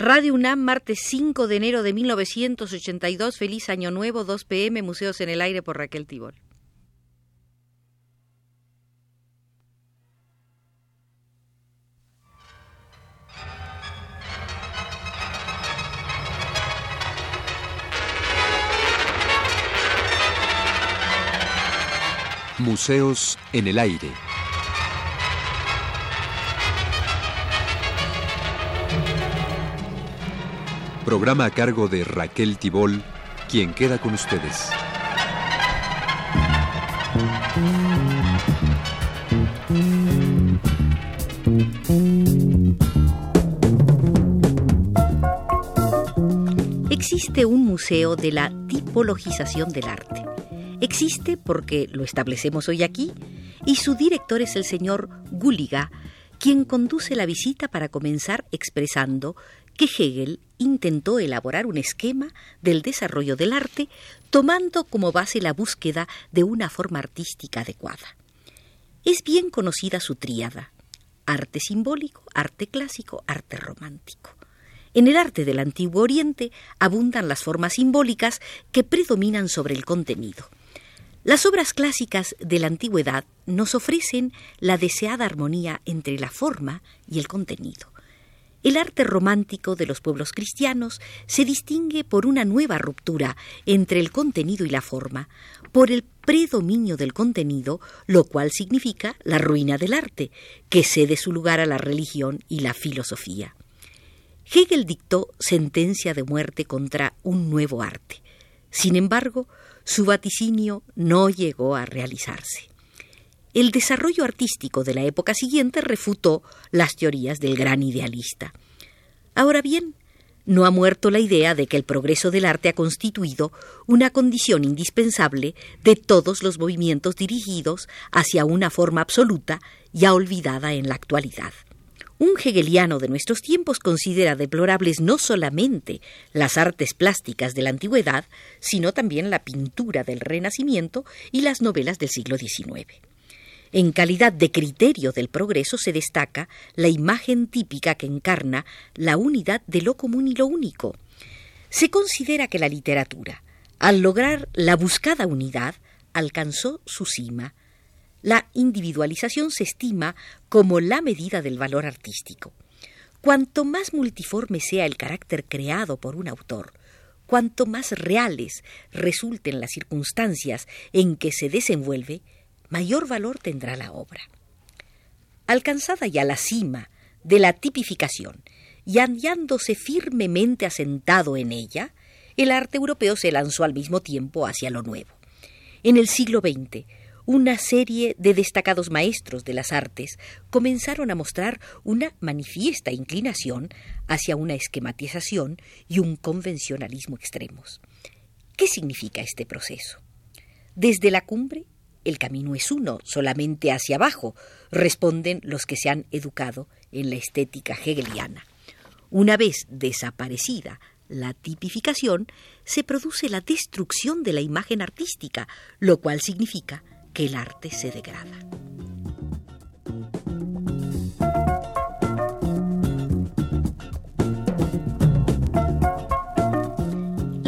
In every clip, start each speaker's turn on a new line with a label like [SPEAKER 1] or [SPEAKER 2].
[SPEAKER 1] Radio UNAM, martes 5 de enero de 1982. Feliz Año Nuevo, 2 pm, Museos en el Aire por Raquel Tibol.
[SPEAKER 2] Museos en el Aire. Programa a cargo de Raquel Tibol, quien queda con ustedes.
[SPEAKER 1] Existe un museo de la tipologización del arte. Existe porque lo establecemos hoy aquí y su director es el señor Gulliga, quien conduce la visita para comenzar expresando que Hegel intentó elaborar un esquema del desarrollo del arte tomando como base la búsqueda de una forma artística adecuada. Es bien conocida su tríada, arte simbólico, arte clásico, arte romántico. En el arte del Antiguo Oriente abundan las formas simbólicas que predominan sobre el contenido. Las obras clásicas de la antigüedad nos ofrecen la deseada armonía entre la forma y el contenido. El arte romántico de los pueblos cristianos se distingue por una nueva ruptura entre el contenido y la forma, por el predominio del contenido, lo cual significa la ruina del arte, que cede su lugar a la religión y la filosofía. Hegel dictó sentencia de muerte contra un nuevo arte. Sin embargo, su vaticinio no llegó a realizarse. El desarrollo artístico de la época siguiente refutó las teorías del gran idealista. Ahora bien, no ha muerto la idea de que el progreso del arte ha constituido una condición indispensable de todos los movimientos dirigidos hacia una forma absoluta ya olvidada en la actualidad. Un hegeliano de nuestros tiempos considera deplorables no solamente las artes plásticas de la antigüedad, sino también la pintura del Renacimiento y las novelas del siglo XIX. En calidad de criterio del progreso se destaca la imagen típica que encarna la unidad de lo común y lo único. Se considera que la literatura, al lograr la buscada unidad, alcanzó su cima, la individualización se estima como la medida del valor artístico. Cuanto más multiforme sea el carácter creado por un autor, cuanto más reales resulten las circunstancias en que se desenvuelve, mayor valor tendrá la obra. Alcanzada ya la cima de la tipificación y hallándose firmemente asentado en ella, el arte europeo se lanzó al mismo tiempo hacia lo nuevo. En el siglo XX, una serie de destacados maestros de las artes comenzaron a mostrar una manifiesta inclinación hacia una esquematización y un convencionalismo extremos. ¿Qué significa este proceso? Desde la cumbre, el camino es uno, solamente hacia abajo, responden los que se han educado en la estética hegeliana. Una vez desaparecida la tipificación, se produce la destrucción de la imagen artística, lo cual significa que el arte se degrada.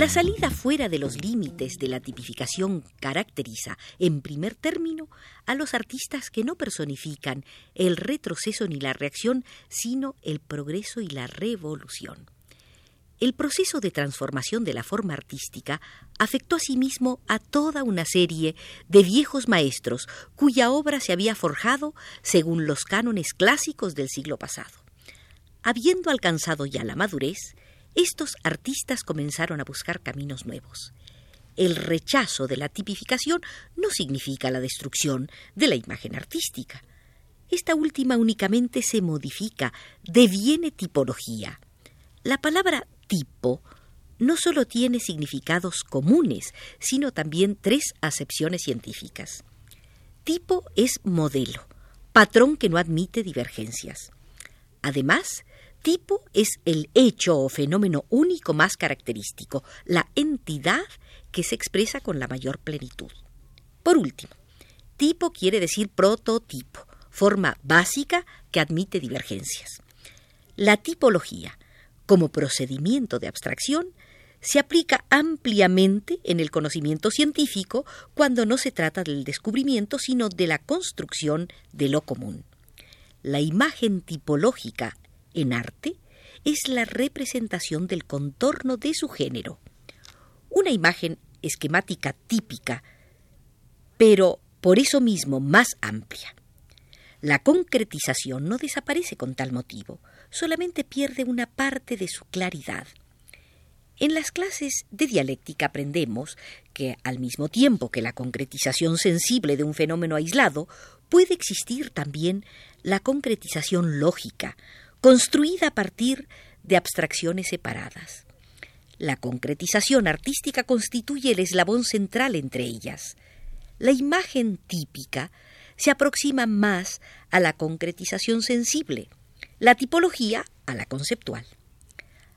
[SPEAKER 1] La salida fuera de los límites de la tipificación caracteriza, en primer término, a los artistas que no personifican el retroceso ni la reacción, sino el progreso y la revolución. El proceso de transformación de la forma artística afectó asimismo a toda una serie de viejos maestros cuya obra se había forjado según los cánones clásicos del siglo pasado. Habiendo alcanzado ya la madurez, estos artistas comenzaron a buscar caminos nuevos. El rechazo de la tipificación no significa la destrucción de la imagen artística. Esta última únicamente se modifica, deviene tipología. La palabra tipo no solo tiene significados comunes, sino también tres acepciones científicas. Tipo es modelo, patrón que no admite divergencias. Además, tipo es el hecho o fenómeno único más característico, la entidad que se expresa con la mayor plenitud. Por último, tipo quiere decir prototipo, forma básica que admite divergencias. La tipología como procedimiento de abstracción, se aplica ampliamente en el conocimiento científico cuando no se trata del descubrimiento, sino de la construcción de lo común. La imagen tipológica en arte es la representación del contorno de su género. Una imagen esquemática típica, pero por eso mismo más amplia. La concretización no desaparece con tal motivo, solamente pierde una parte de su claridad. En las clases de dialéctica aprendemos que, al mismo tiempo que la concretización sensible de un fenómeno aislado, puede existir también la concretización lógica, construida a partir de abstracciones separadas. La concretización artística constituye el eslabón central entre ellas. La imagen típica se aproxima más a la concretización sensible, la tipología a la conceptual.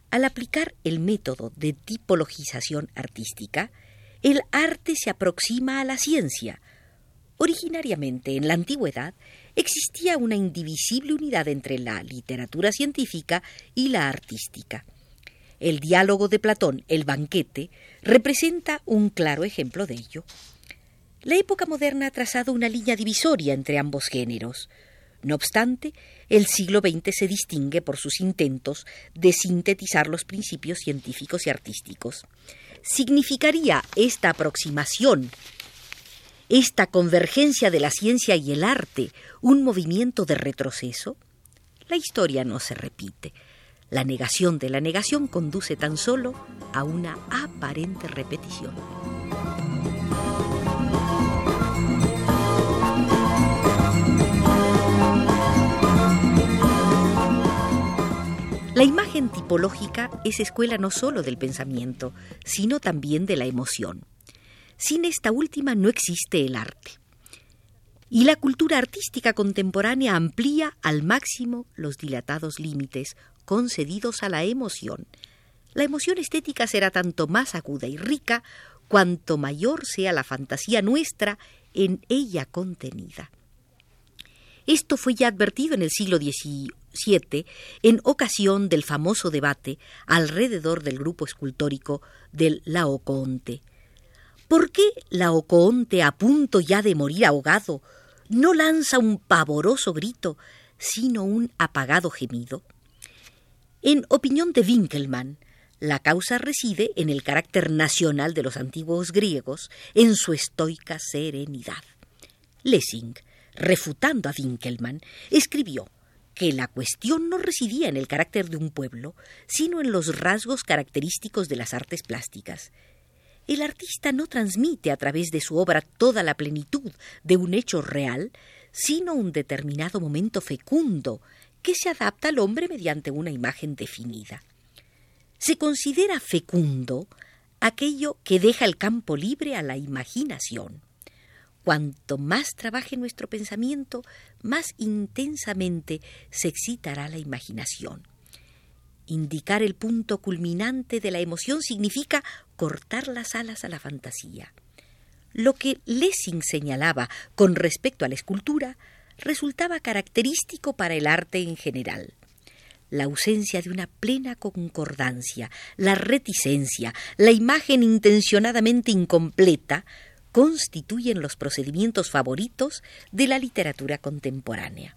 [SPEAKER 1] Al aplicar el método de tipologización artística, el arte se aproxima a la ciencia. Originariamente, en la antigüedad, existía una indivisible unidad entre la literatura científica y la artística. El diálogo de Platón, el banquete, representa un claro ejemplo de ello. La época moderna ha trazado una línea divisoria entre ambos géneros. No obstante, el siglo XX se distingue por sus intentos de sintetizar los principios científicos y artísticos. ¿Significaría esta aproximación, esta convergencia de la ciencia y el arte, un movimiento de retroceso? La historia no se repite. La negación de la negación conduce tan solo a una aparente repetición. La imagen tipológica es escuela no solo del pensamiento, sino también de la emoción. Sin esta última no existe el arte. Y la cultura artística contemporánea amplía al máximo los dilatados límites concedidos a la emoción. La emoción estética será tanto más aguda y rica cuanto mayor sea la fantasía nuestra en ella contenida. Esto fue ya advertido en el siglo XVII en ocasión del famoso debate alrededor del grupo escultórico del Laocoonte. ¿Por qué Laocoonte, a punto ya de morir ahogado, no lanza un pavoroso grito, sino un apagado gemido? En opinión de Winkelmann, la causa reside en el carácter nacional de los antiguos griegos, en su estoica serenidad. Lessing refutando a Winkelmann, escribió que la cuestión no residía en el carácter de un pueblo, sino en los rasgos característicos de las artes plásticas. El artista no transmite a través de su obra toda la plenitud de un hecho real, sino un determinado momento fecundo que se adapta al hombre mediante una imagen definida. Se considera fecundo aquello que deja el campo libre a la imaginación. Cuanto más trabaje nuestro pensamiento, más intensamente se excitará la imaginación. Indicar el punto culminante de la emoción significa cortar las alas a la fantasía. Lo que Lessing señalaba con respecto a la escultura resultaba característico para el arte en general. La ausencia de una plena concordancia, la reticencia, la imagen intencionadamente incompleta, constituyen los procedimientos favoritos de la literatura contemporánea.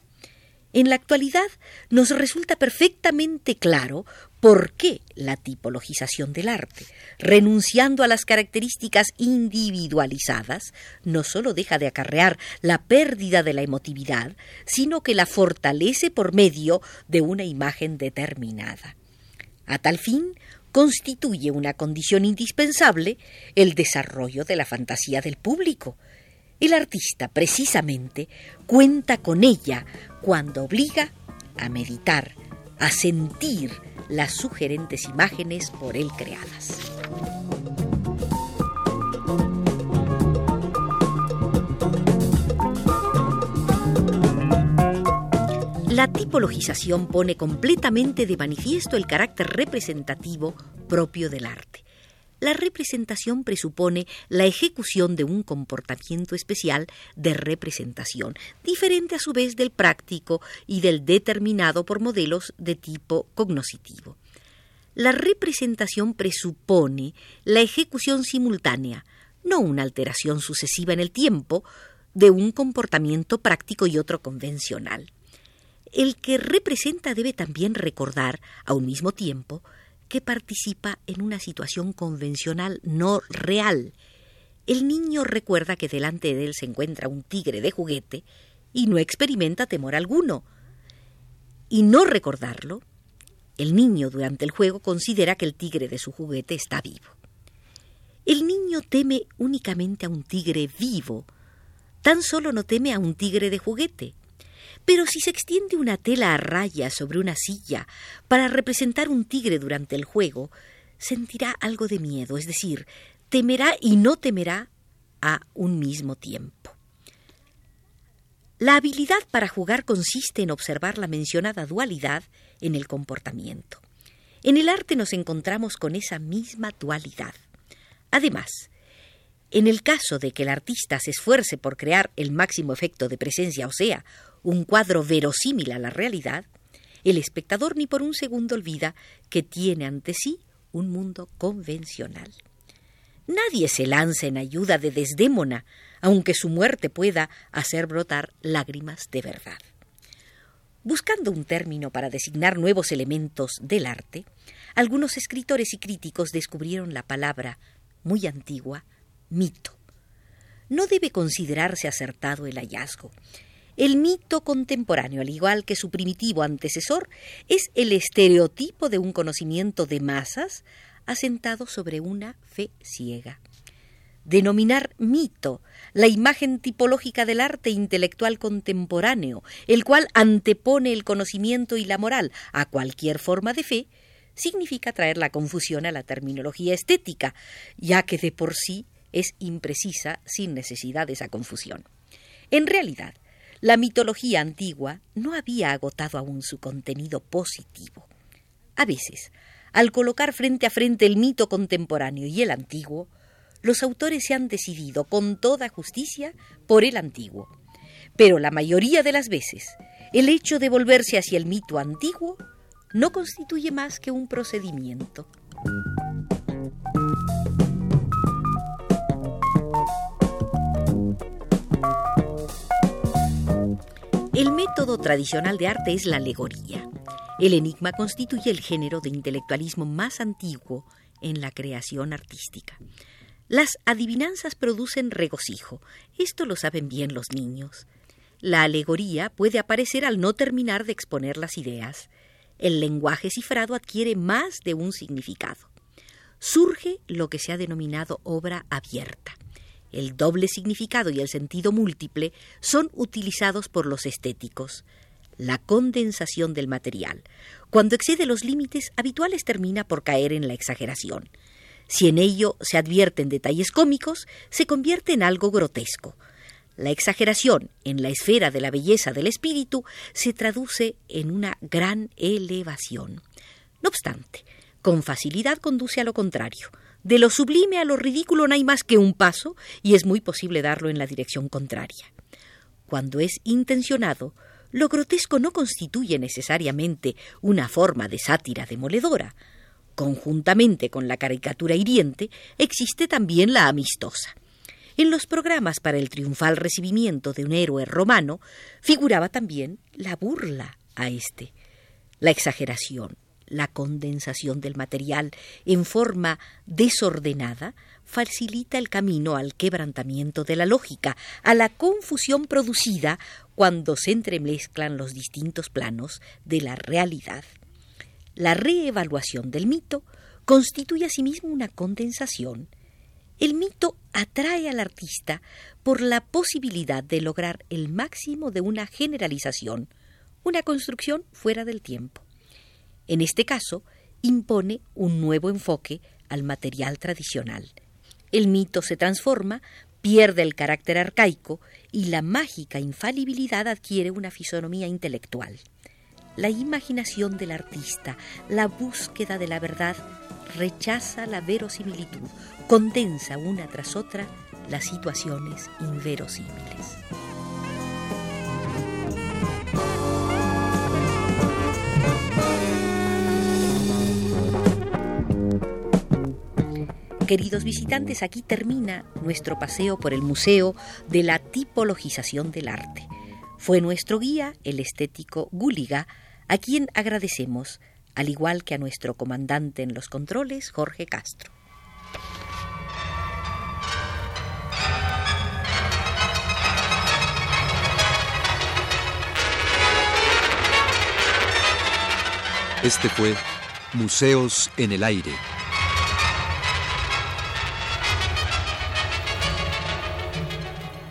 [SPEAKER 1] En la actualidad nos resulta perfectamente claro por qué la tipologización del arte, renunciando a las características individualizadas, no sólo deja de acarrear la pérdida de la emotividad, sino que la fortalece por medio de una imagen determinada. A tal fin, constituye una condición indispensable el desarrollo de la fantasía del público. El artista, precisamente, cuenta con ella cuando obliga a meditar, a sentir las sugerentes imágenes por él creadas. La tipologización pone completamente de manifiesto el carácter representativo propio del arte. La representación presupone la ejecución de un comportamiento especial de representación, diferente a su vez del práctico y del determinado por modelos de tipo cognoscitivo. La representación presupone la ejecución simultánea, no una alteración sucesiva en el tiempo, de un comportamiento práctico y otro convencional. El que representa debe también recordar, a un mismo tiempo, que participa en una situación convencional no real. El niño recuerda que delante de él se encuentra un tigre de juguete y no experimenta temor alguno. Y no recordarlo, el niño durante el juego considera que el tigre de su juguete está vivo. El niño teme únicamente a un tigre vivo, tan solo no teme a un tigre de juguete. Pero si se extiende una tela a rayas sobre una silla para representar un tigre durante el juego, sentirá algo de miedo, es decir, temerá y no temerá a un mismo tiempo. La habilidad para jugar consiste en observar la mencionada dualidad en el comportamiento. En el arte nos encontramos con esa misma dualidad. Además, en el caso de que el artista se esfuerce por crear el máximo efecto de presencia, o sea, un cuadro verosímil a la realidad, el espectador ni por un segundo olvida que tiene ante sí un mundo convencional. Nadie se lanza en ayuda de Desdémona, aunque su muerte pueda hacer brotar lágrimas de verdad. Buscando un término para designar nuevos elementos del arte, algunos escritores y críticos descubrieron la palabra, muy antigua, mito. No debe considerarse acertado el hallazgo. El mito contemporáneo, al igual que su primitivo antecesor, es el estereotipo de un conocimiento de masas asentado sobre una fe ciega. Denominar mito la imagen tipológica del arte intelectual contemporáneo, el cual antepone el conocimiento y la moral a cualquier forma de fe, significa traer la confusión a la terminología estética, ya que de por sí es imprecisa sin necesidad de esa confusión. En realidad, la mitología antigua no había agotado aún su contenido positivo. A veces, al colocar frente a frente el mito contemporáneo y el antiguo, los autores se han decidido con toda justicia por el antiguo. Pero la mayoría de las veces, el hecho de volverse hacia el mito antiguo no constituye más que un procedimiento. Tradicional de arte es la alegoría. El enigma constituye el género de intelectualismo más antiguo en la creación artística. Las adivinanzas producen regocijo. Esto lo saben bien los niños. La alegoría puede aparecer al no terminar de exponer las ideas. El lenguaje cifrado adquiere más de un significado. Surge lo que se ha denominado obra abierta. El doble significado y el sentido múltiple son utilizados por los estéticos. La condensación del material, cuando excede los límites habituales, termina por caer en la exageración. Si en ello se advierten detalles cómicos, se convierte en algo grotesco. La exageración en la esfera de la belleza del espíritu se traduce en una gran elevación. No obstante, con facilidad conduce a lo contrario. De lo sublime a lo ridículo no hay más que un paso y es muy posible darlo en la dirección contraria. Cuando es intencionado, lo grotesco no constituye necesariamente una forma de sátira demoledora. Conjuntamente con la caricatura hiriente, existe también la amistosa. En los programas para el triunfal recibimiento de un héroe romano figuraba también la burla a éste, la exageración, la condensación del material en forma desordenada facilita el camino al quebrantamiento de la lógica, a la confusión producida cuando se entremezclan los distintos planos de la realidad. La reevaluación del mito constituye asimismo una condensación. El mito atrae al artista por la posibilidad de lograr el máximo de una generalización, una construcción fuera del tiempo. En este caso, impone un nuevo enfoque al material tradicional. El mito se transforma, pierde el carácter arcaico y la mágica infalibilidad adquiere una fisonomía intelectual. La imaginación del artista, la búsqueda de la verdad, rechaza la verosimilitud, condensa una tras otra las situaciones inverosímiles. Queridos visitantes, aquí termina nuestro paseo por el Museo de la Tipologización del Arte. Fue nuestro guía, el estético Gúliga, a quien agradecemos, al igual que a nuestro comandante en los controles, Jorge Castro.
[SPEAKER 2] Este fue Museos en el Aire.